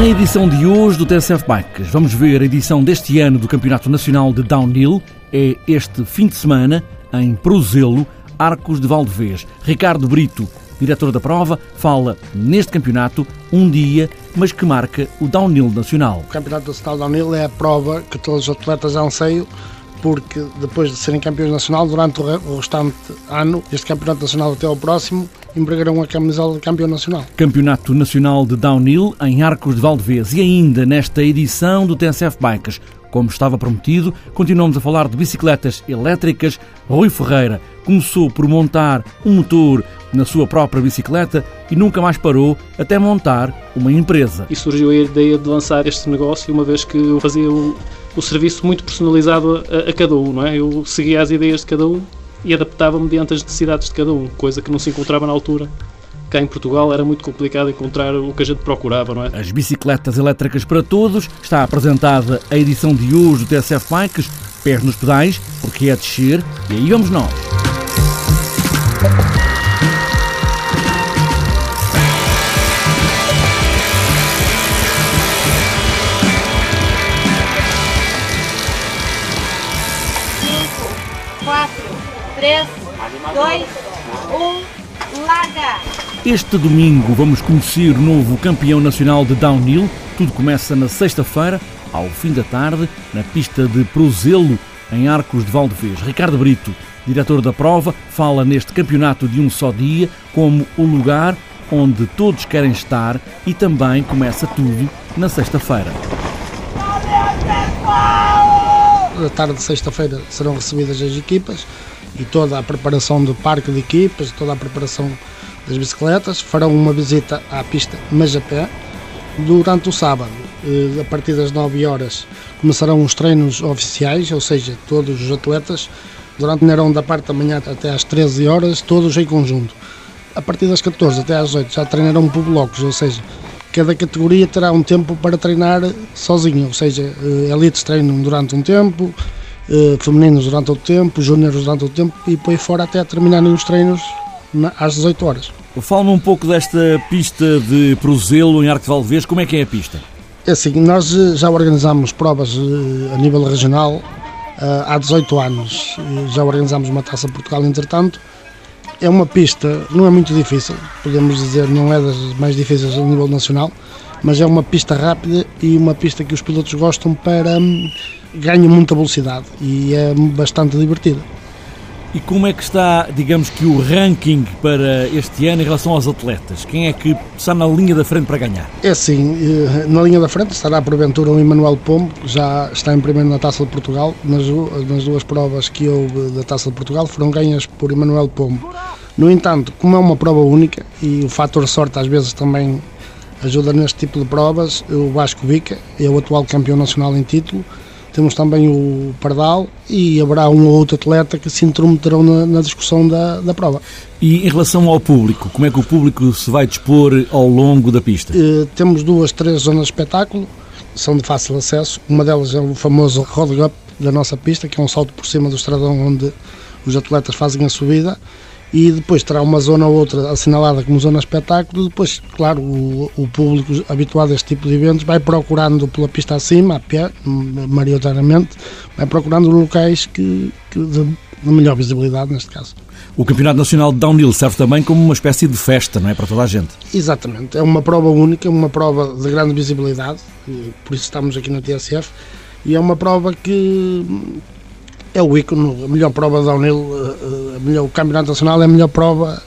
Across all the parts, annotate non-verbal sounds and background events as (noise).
edição de hoje do TSF Bikes. Vamos ver a edição deste ano do Campeonato Nacional de Downhill. É este fim de semana em Prozelo, Arcos de Valdevez. Ricardo Brito, diretor da prova, fala neste campeonato um dia, mas que marca o Downhill Nacional. O Campeonato Nacional Downhill é a prova que todos os atletas anseiam porque depois de serem campeões nacional, durante o restante ano, este campeonato nacional até ao próximo, empregarão a camisola de campeão nacional. Campeonato Nacional de Downhill em Arcos de Valdevez e ainda nesta edição do TSF Bikes. Como estava prometido, continuamos a falar de bicicletas elétricas. Rui Ferreira começou por montar um motor na sua própria bicicleta e nunca mais parou até montar uma empresa. E surgiu a ideia de lançar este negócio, uma vez que eu fazia o, o serviço muito personalizado a, a, cada um, não é? Eu seguia as ideias de cada um e adaptava-me mediante as necessidades de cada um, coisa que não se encontrava na altura. Cá em Portugal era muito complicado encontrar o que a gente procurava, não é? As bicicletas elétricas para todos. Está apresentada a edição de hoje do TSF Bikes. Pés nos pedais, porque é a descer. E aí vamos nós. 3, 2, 1, larga! Este domingo vamos conhecer o novo campeão nacional de downhill. Tudo começa na sexta-feira, ao fim da tarde, na pista de Prozelo, em Arcos de Valdevez. Ricardo Brito, diretor da prova, fala neste campeonato de um só dia como o lugar onde todos querem estar e também começa tudo na sexta-feira. Na tarde de sexta-feira serão recebidas as equipas e toda a preparação do parque de equipas, toda a preparação das bicicletas, farão uma visita à pista, mas a pé. Durante o sábado, eh, a partir das 9 horas, começarão os treinos oficiais, ou seja, todos os atletas, durante o da parte da manhã até às 13 horas, todos em conjunto. A partir das 14 até às 8 já treinarão por blocos, ou seja, cada categoria terá um tempo para treinar sozinho, ou seja, eh, elites treinam durante um tempo, femininos durante outro tempo, júniores durante outro tempo e depois fora até terminarem os treinos às 18 horas. Fala-me um pouco desta pista de Prozelo em Arco de Valdevez, como é que é a pista? É assim, nós eh, já organizamos provas a nível regional há 18 anos, já organizamos uma Taça Portugal entretanto, é uma pista, não é muito difícil, podemos dizer, não é das mais difíceis a nível nacional, mas é uma pista rápida e uma pista que os pilotos gostam para hum, ganhar muita velocidade e é bastante divertida. E como é que está, digamos que, o ranking para este ano em relação aos atletas? Quem é que está na linha da frente para ganhar? É assim, eh, na linha da frente estará porventura o Emanuel Pombo, que já está em primeiro na Taça de Portugal. Nas, nas duas provas que houve da Taça de Portugal foram ganhas por Emanuel Pombo. No entanto, como é uma prova única e o fator sorte às vezes também ajuda neste tipo de provas, o Vasco Vica é o atual campeão nacional em título temos também o Pardal e haverá um ou outro atleta que se intrometerão na, na, discussão da, da prova. E em relação ao público, como é que o público se vai dispor ao longo da pista? Eh, temos duas, três zonas de espetáculo, são de fácil acesso. Uma delas é o famoso Road Up da nossa pista, que é um salto por cima do estradão onde os atletas fazem a subida e depois terá uma zona ou outra assinalada como zona espetáculo. Depois, claro, o, o, público habituado a este tipo de eventos vai procurando pela pista acima, a pé, maioritariamente, vai procurando locais que, que de, de melhor visibilidade neste caso. O Campeonato Nacional de Downhill serve também como uma espécie de festa, não é? Para toda a gente. Exatamente. É uma prova única, uma prova de grande visibilidade, por isso estamos aqui na TSF, e é uma prova que é o ícone, a melhor prova de downhill, eh, a melhor, o Campeonato Nacional é a melhor prova,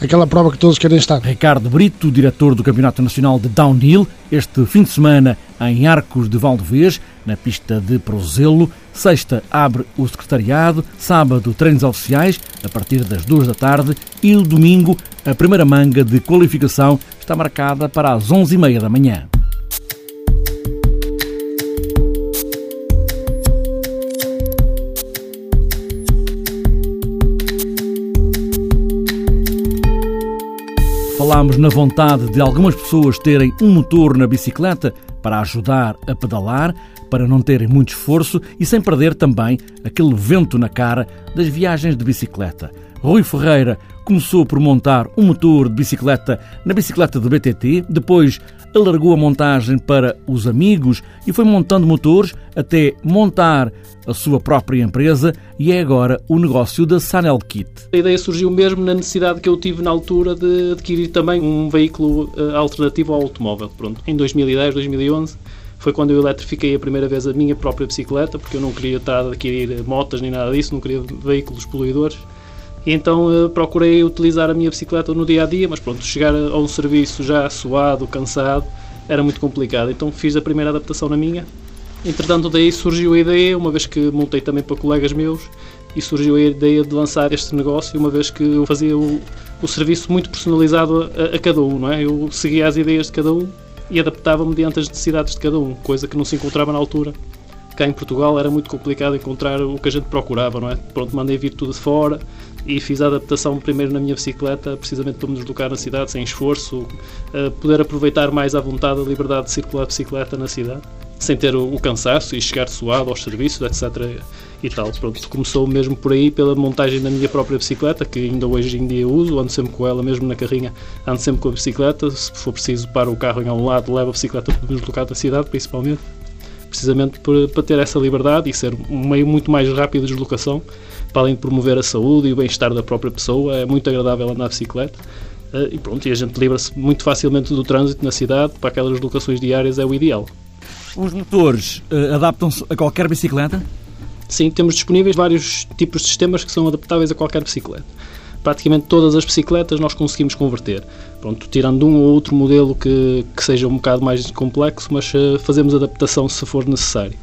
aquela prova que todos querem estar. Ricardo Brito, diretor do Campeonato Nacional de Downhill, este fim de semana em Arcos de Valdevez, na pista de Prozelo. Sexta abre o secretariado, sábado treinos oficiais a partir das duas da tarde e domingo a primeira manga de qualificação está marcada para as onze e meia da manhã. Falámos na vontade de algumas pessoas terem um motor na bicicleta para ajudar a pedalar, para não terem muito esforço e sem perder também aquele vento na cara das viagens de bicicleta. Rui Ferreira começou por montar um motor de bicicleta na bicicleta do BTT, depois alargou a montagem para os amigos e foi montando motores até montar a sua própria empresa e é agora o negócio da Sanel Kit. A ideia surgiu mesmo na necessidade que eu tive na altura de adquirir também um veículo eh, alternativo ao automóvel. Pronto, em 2010, 2011 foi quando eu eletrifiquei a primeira vez a minha própria bicicleta, porque eu não queria estar a adquirir motas nem nada disso, não queria veículos poluidores. E então uh, procurei utilizar a minha bicicleta no dia a dia, mas pronto, chegar a um serviço já suado, cansado, era muito complicado. Então fiz a primeira adaptação na minha. Entretanto, daí surgiu a ideia, uma vez que montei também para colegas meus, e surgiu a ideia de lançar este negócio, uma vez que eu fazia o, o serviço muito personalizado a, a, cada um, não é? Eu seguia as ideias de cada um e adaptava-me diante das necessidades de cada um, coisa que não se encontrava na altura. Cá em Portugal era muito complicado encontrar o que a gente procurava, não é? Pronto, mandei vir tudo de fora, e fiz a adaptação primeiro na minha bicicleta, precisamente para me deslocar na cidade sem esforço, uh, poder aproveitar mais à vontade a liberdade de circular a bicicleta na cidade, sem ter o, o cansaço e chegar suado aos serviços, etc. E tal. Pronto, começou mesmo por aí, pela montagem da minha própria bicicleta, que ainda hoje em dia uso, ando sempre com ela, mesmo na carrinha, ando sempre com a bicicleta. Se for preciso, para o carro em algum lado, levo a bicicleta para me deslocar da cidade, principalmente precisamente para ter essa liberdade e ser um meio muito mais rápido de deslocação para além de promover a saúde e o bem-estar da própria pessoa, é muito agradável andar de bicicleta. Uh, e pronto, e a gente livra-se muito facilmente do trânsito na cidade, para aquelas locações diárias é o ideal. Os motores uh, adaptam-se a qualquer bicicleta? Sim, temos disponíveis vários tipos de sistemas que são adaptáveis a qualquer bicicleta. Praticamente todas as bicicletas nós conseguimos converter. Pronto, tirando um ou outro modelo que, que seja um bocado mais complexo, mas uh, fazemos adaptação se for necessário.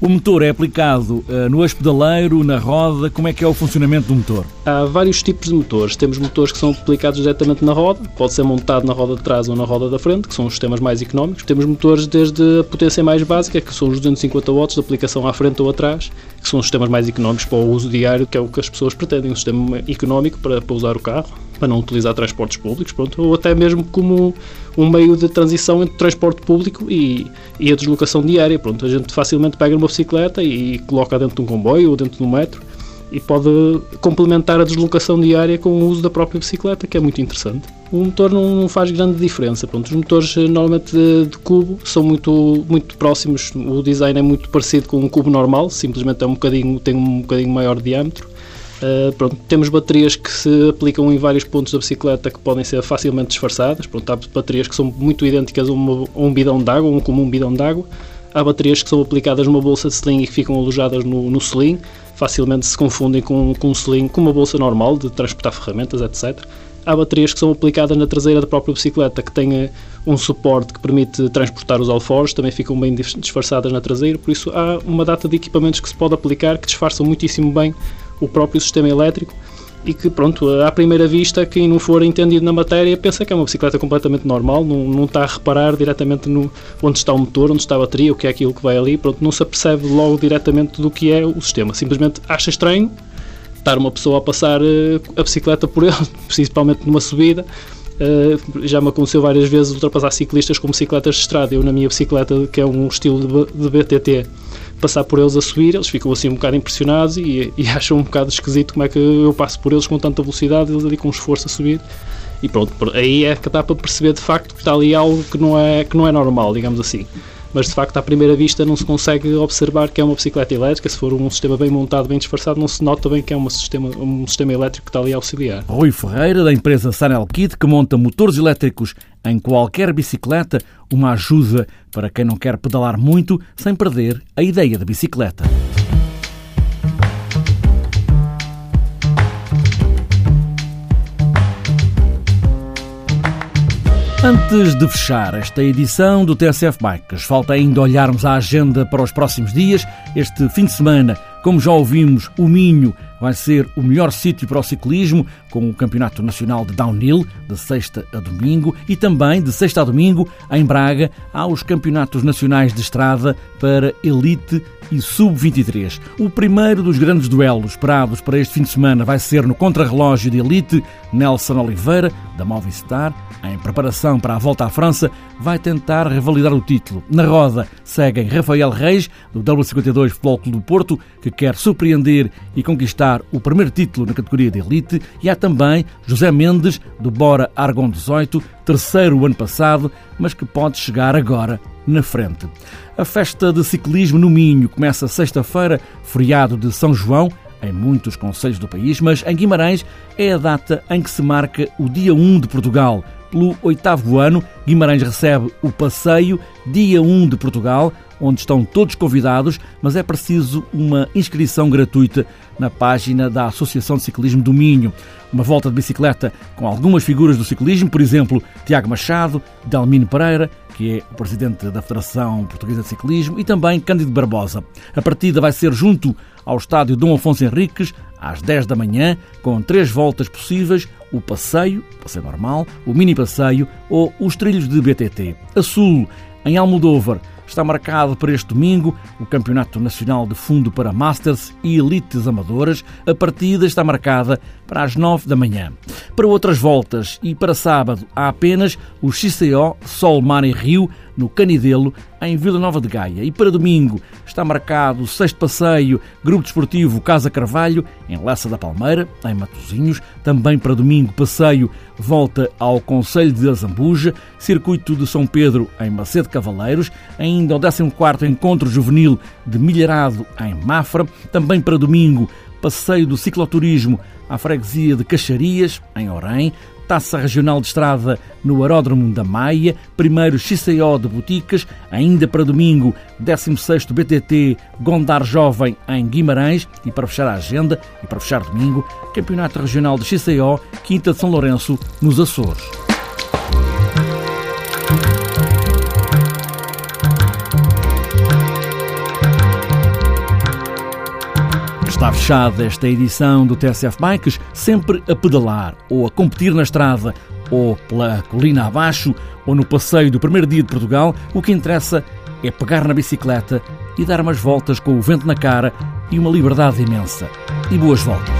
O motor é aplicado uh, no eixo-pedaleiro, na roda, como é que é o funcionamento do motor? Há vários tipos de motores. Temos motores que são aplicados diretamente na roda, pode ser montado na roda de trás ou na roda da frente, que são os sistemas mais económicos. Temos motores desde a potência mais básica, que são os 250 watts de aplicação à frente ou atrás, que são os sistemas mais económicos para o uso diário, que é o que as pessoas pretendem, um sistema económico para, para usar o carro para não utilizar transportes públicos, pronto, ou até mesmo como um meio de transição entre transporte público e, e a deslocação diária. Pronto, a gente facilmente pega uma bicicleta e coloca dentro de um comboio ou dentro de um metro e pode complementar a deslocação diária com o uso da própria bicicleta, que é muito interessante. O motor não faz grande diferença. Pronto, os motores eh, normalmente de, de, cubo são muito, muito próximos, o design é muito parecido com um cubo normal, simplesmente é um bocadinho, tem um bocadinho maior diâmetro Uh, pronto, temos baterias que se aplicam em vários pontos da bicicleta que podem ser facilmente disfarçadas. Pronto, há baterias que são muito idênticas a, uma, a um bidão de água, um comum bidão de água. Há baterias que são aplicadas numa bolsa de sling e que ficam alojadas no, no sling. Facilmente se confundem com, com um sling, com uma bolsa normal de transportar ferramentas, etc. Há baterias que são aplicadas na traseira da própria bicicleta que têm um suporte que permite transportar os alforjes, também ficam bem disfarçadas na traseira, por isso há uma data de equipamentos que se pode aplicar que disfarçam muitíssimo bem o próprio sistema elétrico e que, pronto, à primeira vista, quem não for entendido na matéria pensa que é uma bicicleta completamente normal, não, não está a reparar diretamente no onde está o motor, onde está a bateria, o que é aquilo que vai ali, pronto, não se apercebe logo diretamente do que é o sistema, simplesmente acha estranho estar uma pessoa a passar uh, a bicicleta por ele, (laughs) principalmente numa subida, Uh, já me aconteceu várias vezes ultrapassar ciclistas com bicicletas de estrada. Eu, na minha bicicleta, que é um estilo de BTT, passar por eles a subir, eles ficam assim um bocado impressionados e, e (laughs) acham um bocado esquisito como é que eu passo por eles com tanta velocidade, eles ali com esforço a subir. E pronto, aí é que dá para perceber de facto que está ali algo que não é, que não é normal, digamos assim mas de facto à primeira vista não se consegue observar que é uma bicicleta elétrica, se for um sistema bem montado, bem disfarçado, não se nota bem que é um sistema, um sistema elétrico que está ali a auxiliar. Rui Ferreira, da empresa Sanel Kit, que monta motores elétricos em qualquer bicicleta, uma ajuda para quem não quer pedalar muito sem perder a ideia da bicicleta. Antes de fechar esta edição do TSF Bikes, falta ainda olharmos a agenda para os próximos dias. Este fim de semana, como já ouvimos, o Minho vai ser o melhor sítio para o ciclismo, com o Campeonato Nacional de Downhill, de sexta a domingo, e também de sexta a domingo, em Braga, há os Campeonatos Nacionais de Estrada para Elite e Sub-23. O primeiro dos grandes duelos esperados para este fim de semana vai ser no contrarrelógio de Elite. Nelson Oliveira, da Movistar, em preparação para a volta à França, vai tentar revalidar o título. Na roda seguem Rafael Reis, do W52 Futebol Clube do Porto, que quer surpreender e conquistar conquistar o primeiro título na categoria de elite e há também José Mendes, do Bora Argon 18, terceiro ano passado, mas que pode chegar agora na frente. A festa de ciclismo no Minho começa sexta-feira, feriado de São João, em muitos conselhos do país, mas em Guimarães é a data em que se marca o Dia 1 de Portugal. Pelo oitavo ano, Guimarães recebe o passeio Dia 1 de Portugal, onde estão todos convidados, mas é preciso uma inscrição gratuita na página da Associação de Ciclismo do Minho. Uma volta de bicicleta com algumas figuras do ciclismo, por exemplo, Tiago Machado, Delmino Pereira, que é o presidente da Federação Portuguesa de Ciclismo, e também Cândido Barbosa. A partida vai ser junto ao estádio Dom Afonso Henriques, às 10 da manhã, com três voltas possíveis: o passeio, passeio normal, o mini passeio ou os trilhos de BTT. A sul, em Almodóvar, está marcado para este domingo o Campeonato Nacional de Fundo para Masters e Elites Amadoras. A partida está marcada para as 9 da manhã. Para outras voltas e para sábado há apenas o XCO Sol Mar e Rio no Canidelo, em Vila Nova de Gaia. E para domingo está marcado o sexto passeio Grupo Desportivo Casa Carvalho, em Lessa da Palmeira, em Matosinhos. Também para domingo, passeio volta ao Conselho de Azambuja, Circuito de São Pedro, em Macedo Cavaleiros. Ainda o 14 Encontro Juvenil de Milharado, em Mafra. Também para domingo, passeio do cicloturismo à freguesia de Caxarias, em Orém, Taça Regional de Estrada no Aeródromo da Maia, primeiro XCO de Boticas, ainda para domingo, 16º BTT Gondar Jovem em Guimarães e para fechar a agenda e para fechar domingo, Campeonato Regional de XCO, Quinta de São Lourenço, nos Açores. Está fechada esta edição do TSF Bikes, sempre a pedalar ou a competir na estrada ou pela colina abaixo ou no passeio do primeiro dia de Portugal, o que interessa é pegar na bicicleta e dar umas voltas com o vento na cara e uma liberdade imensa. E boas voltas.